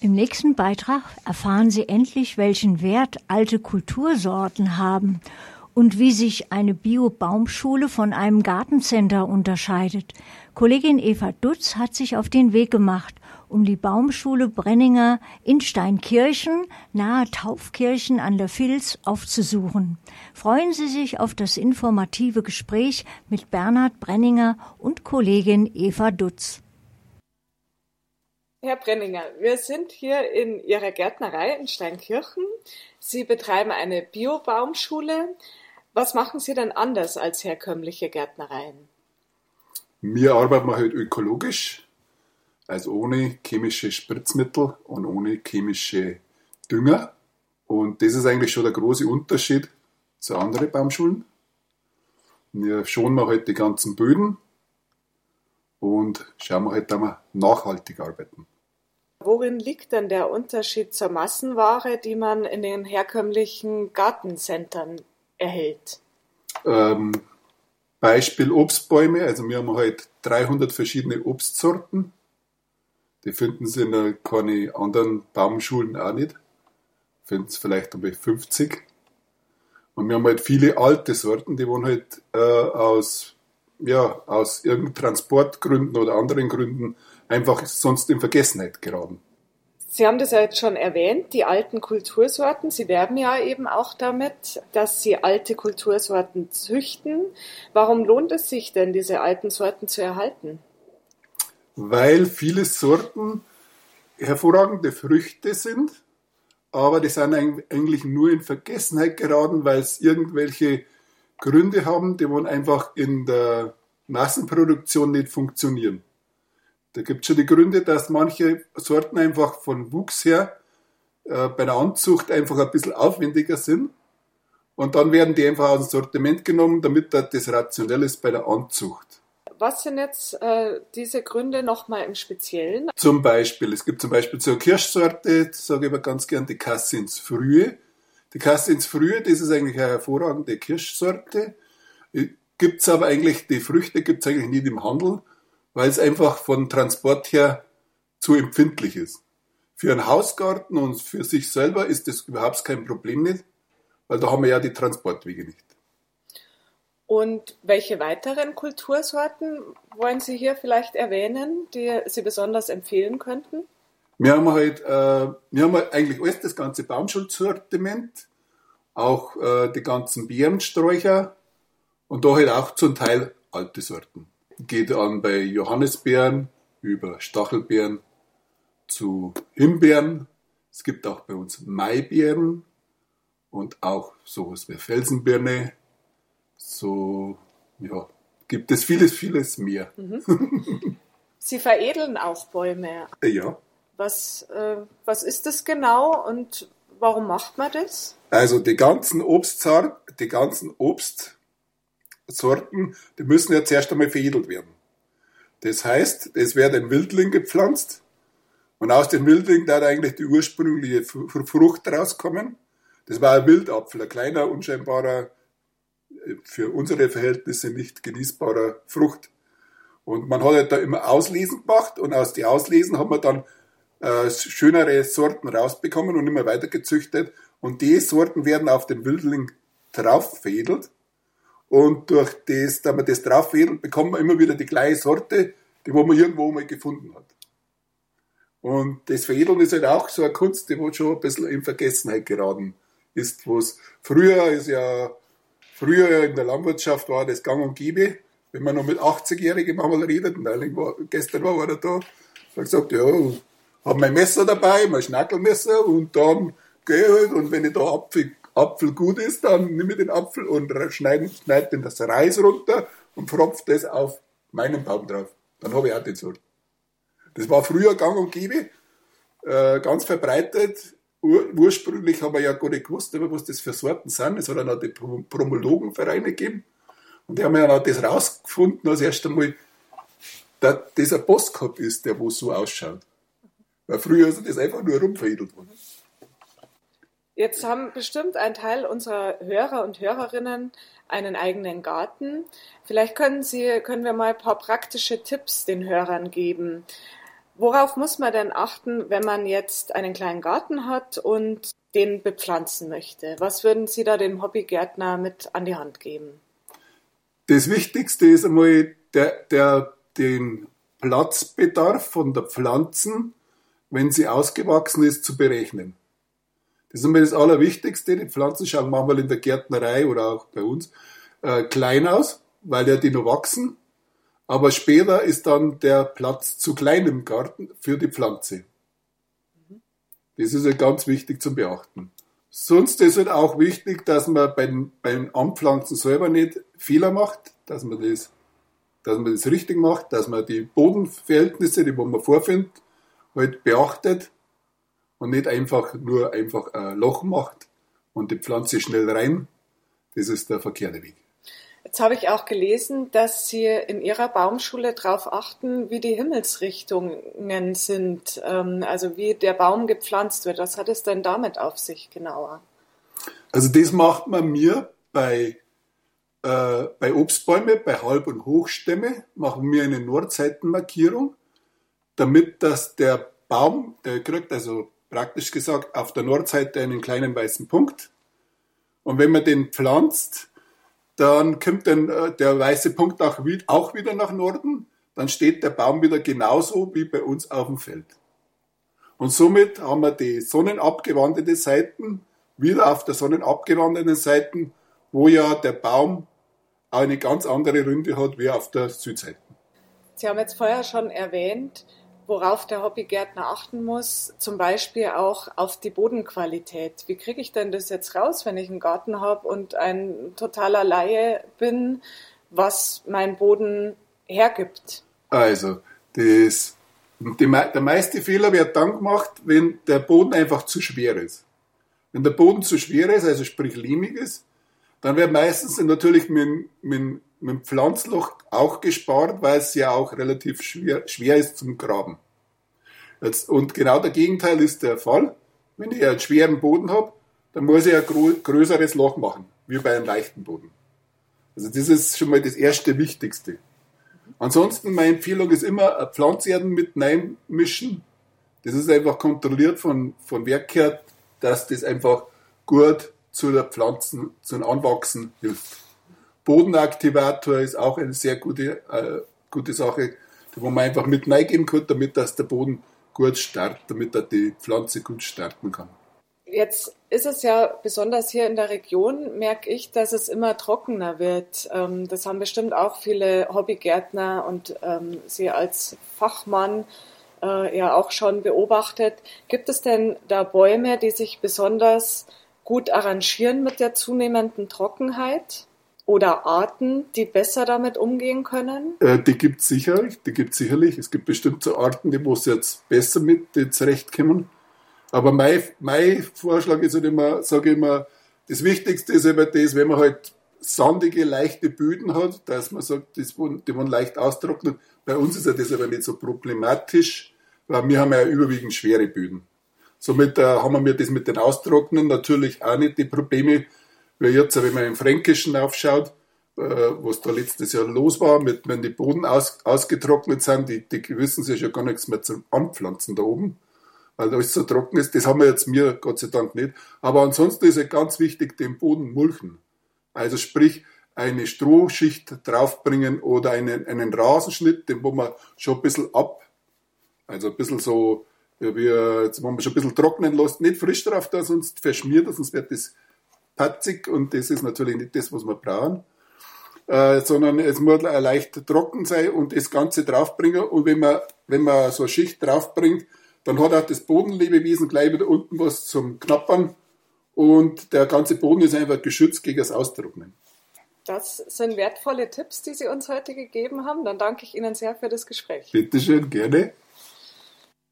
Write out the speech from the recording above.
Im nächsten Beitrag erfahren Sie endlich, welchen Wert alte Kultursorten haben und wie sich eine Bio-Baumschule von einem Gartencenter unterscheidet. Kollegin Eva Dutz hat sich auf den Weg gemacht, um die Baumschule Brenninger in Steinkirchen nahe Taufkirchen an der Vils aufzusuchen. Freuen Sie sich auf das informative Gespräch mit Bernhard Brenninger und Kollegin Eva Dutz. Herr Brenninger, wir sind hier in Ihrer Gärtnerei in Steinkirchen. Sie betreiben eine Bio-Baumschule. Was machen Sie denn anders als herkömmliche Gärtnereien? Wir arbeiten halt ökologisch, also ohne chemische Spritzmittel und ohne chemische Dünger. Und das ist eigentlich schon der große Unterschied zu anderen Baumschulen. Wir schonen halt die ganzen Böden und schauen wir halt, dass wir nachhaltig arbeiten. Worin liegt denn der Unterschied zur Massenware, die man in den herkömmlichen Gartencentern erhält? Ähm, Beispiel Obstbäume. Also wir haben halt 300 verschiedene Obstsorten. Die finden Sie in keine anderen Baumschulen auch nicht. Finden Sie vielleicht aber 50. Und wir haben halt viele alte Sorten, die wollen halt äh, aus, ja, aus irgendeinen Transportgründen oder anderen Gründen einfach sonst in Vergessenheit geraten. Sie haben das ja jetzt schon erwähnt, die alten Kultursorten. Sie werben ja eben auch damit, dass Sie alte Kultursorten züchten. Warum lohnt es sich denn, diese alten Sorten zu erhalten? Weil viele Sorten hervorragende Früchte sind, aber die sind eigentlich nur in Vergessenheit geraten, weil es irgendwelche Gründe haben, die wollen einfach in der Massenproduktion nicht funktionieren. Da gibt es schon die Gründe, dass manche Sorten einfach von Wuchs her äh, bei der Anzucht einfach ein bisschen aufwendiger sind. Und dann werden die einfach aus dem Sortiment genommen, damit das rationell ist bei der Anzucht. Was sind jetzt äh, diese Gründe nochmal im Speziellen? Zum Beispiel, es gibt zum Beispiel zur Kirschsorte, sage ich aber ganz gern, die Cassins Frühe. Die Cassins Frühe, das ist eigentlich eine hervorragende Kirschsorte. Äh, gibt es aber eigentlich, die Früchte gibt es eigentlich nicht im Handel, weil es einfach von Transport her zu empfindlich ist. Für einen Hausgarten und für sich selber ist das überhaupt kein Problem nicht, weil da haben wir ja die Transportwege nicht. Und welche weiteren Kultursorten wollen Sie hier vielleicht erwähnen, die Sie besonders empfehlen könnten? Wir haben halt, äh, wir haben halt eigentlich alles das ganze Baumschulsortiment, auch äh, die ganzen Beerensträucher und da halt auch zum Teil alte Sorten geht an bei Johannisbeeren über Stachelbeeren zu Himbeeren. Es gibt auch bei uns Maibeeren und auch sowas wie Felsenbirne. So, ja, gibt es vieles, vieles mehr. Mhm. Sie veredeln auch Bäume. Ja. Was, äh, was ist das genau und warum macht man das? Also die ganzen Obstzart, die ganzen Obst Sorten, die müssen ja zuerst einmal veredelt werden. Das heißt, es wird ein Wildling gepflanzt und aus dem Wildling da eigentlich die ursprüngliche Frucht rauskommen. Das war ein Wildapfel, ein kleiner, unscheinbarer, für unsere Verhältnisse nicht genießbarer Frucht. Und man hat halt da immer Auslesen gemacht und aus den Auslesen haben wir dann äh, schönere Sorten rausbekommen und immer weiter gezüchtet. Und die Sorten werden auf den Wildling drauf veredelt und durch das, da man das drauf wedelt, bekommt man immer wieder die gleiche Sorte, die wo man irgendwo mal gefunden hat. Und das Veredeln ist halt auch so eine Kunst, die wo schon ein bisschen in Vergessenheit geraten ist. Wo es früher ist ja, früher in der Landwirtschaft war das gang und gäbe. Wenn man noch mit 80-Jährigen manchmal redet, neulich war, gestern war einer da, hat gesagt, ja, hab mein Messer dabei, mein Schnackelmesser und dann geh halt und wenn ich da Apfel Apfel gut ist, dann nehme ich den Apfel und schneide, schneide den das Reis runter und pfropfe das auf meinen Baum drauf. Dann habe ich auch den Sort. Das war früher gang und gäbe, äh, ganz verbreitet. Ur ursprünglich haben wir ja gar nicht gewusst, was das für Sorten sind. Es hat dann auch die Promologenvereine gegeben. Und die haben ja dann das rausgefunden, als erst einmal, dass das ein Postkopf ist, der wo so ausschaut. Weil früher ist das einfach nur rumveredelt worden. Jetzt haben bestimmt ein Teil unserer Hörer und Hörerinnen einen eigenen Garten. Vielleicht können Sie, können wir mal ein paar praktische Tipps den Hörern geben. Worauf muss man denn achten, wenn man jetzt einen kleinen Garten hat und den bepflanzen möchte? Was würden Sie da dem Hobbygärtner mit an die Hand geben? Das Wichtigste ist einmal der, der, den Platzbedarf von der Pflanzen, wenn sie ausgewachsen ist, zu berechnen. Das ist einmal das Allerwichtigste. Die Pflanzen schauen manchmal in der Gärtnerei oder auch bei uns äh, klein aus, weil ja die noch wachsen. Aber später ist dann der Platz zu klein im Garten für die Pflanze. Das ist ja ganz wichtig zu beachten. Sonst ist es auch wichtig, dass man beim, beim Anpflanzen selber nicht Fehler macht, dass man das, dass man das richtig macht, dass man die Bodenverhältnisse, die man vorfindet, halt beachtet und nicht einfach nur einfach ein Loch macht und die Pflanze schnell rein. Das ist der verkehrte Weg. Jetzt habe ich auch gelesen, dass Sie in Ihrer Baumschule darauf achten, wie die Himmelsrichtungen sind, ähm, also wie der Baum gepflanzt wird. Was hat es denn damit auf sich genauer? Also das macht man mir bei, äh, bei Obstbäume, bei Halb- und Hochstämme, machen wir eine Nordseitenmarkierung, damit dass der Baum, der kriegt also praktisch gesagt auf der Nordseite einen kleinen weißen Punkt. Und wenn man den pflanzt, dann kommt dann äh, der weiße Punkt auch wieder nach Norden, dann steht der Baum wieder genauso wie bei uns auf dem Feld. Und somit haben wir die sonnenabgewandte Seiten wieder auf der sonnenabgewandten Seiten, wo ja der Baum eine ganz andere Ründe hat wie auf der Südseite. Sie haben jetzt vorher schon erwähnt, worauf der Hobbygärtner achten muss, zum Beispiel auch auf die Bodenqualität. Wie kriege ich denn das jetzt raus, wenn ich einen Garten habe und ein totaler Laie bin, was mein Boden hergibt? Also, das, die, der meiste Fehler wird dann gemacht, wenn der Boden einfach zu schwer ist. Wenn der Boden zu schwer ist, also sprich lehmig ist, dann wird meistens natürlich mit, mit mit Pflanzloch auch gespart, weil es ja auch relativ schwer, schwer ist zum Graben. Jetzt, und genau der Gegenteil ist der Fall. Wenn ich einen schweren Boden habe, dann muss ich ein größeres Loch machen, wie bei einem leichten Boden. Also das ist schon mal das erste Wichtigste. Ansonsten meine Empfehlung ist immer Pflanzerden mit mischen. Das ist einfach kontrolliert von, von Werk her, dass das einfach gut zu der Pflanzen, zum Anwachsen hilft. Bodenaktivator ist auch eine sehr gute, äh, gute Sache, wo man einfach mit reingeben kann, damit dass der Boden gut startet, damit er die Pflanze gut starten kann. Jetzt ist es ja besonders hier in der Region, merke ich, dass es immer trockener wird. Ähm, das haben bestimmt auch viele Hobbygärtner und ähm, Sie als Fachmann äh, ja auch schon beobachtet. Gibt es denn da Bäume, die sich besonders gut arrangieren mit der zunehmenden Trockenheit? oder Arten, die besser damit umgehen können? Äh, die gibt es sicherlich, die gibt sicherlich. Es gibt bestimmt so Arten, die muss jetzt besser mit zurechtkommen. Aber mein, mein Vorschlag ist halt immer, sage ich immer, das Wichtigste ist eben das, wenn man halt sandige, leichte Böden hat, dass man sagt, das, die man leicht austrocknet. Bei uns ist ja das aber nicht so problematisch, weil wir haben ja überwiegend schwere Böden. Somit äh, haben wir das mit den Austrocknen natürlich auch nicht die Probleme, weil jetzt, wenn man im Fränkischen aufschaut, äh, was da letztes Jahr los war, mit, wenn die Boden aus, ausgetrocknet sind, die, die wissen sich ja gar nichts mehr zum Anpflanzen da oben, weil alles so trocken ist. Das haben wir jetzt mir Gott sei Dank nicht. Aber ansonsten ist es ganz wichtig, den Boden mulchen. Also sprich, eine Strohschicht draufbringen oder einen, einen Rasenschnitt, den wo man schon ein bisschen ab, also ein bisschen so, ja, wie, jetzt, wo man schon ein bisschen trocknen lässt, nicht frisch drauf da, sonst verschmiert das, sonst wird das patzig und das ist natürlich nicht das, was wir brauchen. Äh, sondern es muss leicht trocken sein und das Ganze draufbringen. Und wenn man, wenn man so eine Schicht draufbringt, dann hat auch das Bodenlebewesen gleich wieder unten was zum Knappern und der ganze Boden ist einfach geschützt gegen das Austrocknen. Das sind wertvolle Tipps, die Sie uns heute gegeben haben. Dann danke ich Ihnen sehr für das Gespräch. Bitte schön, gerne.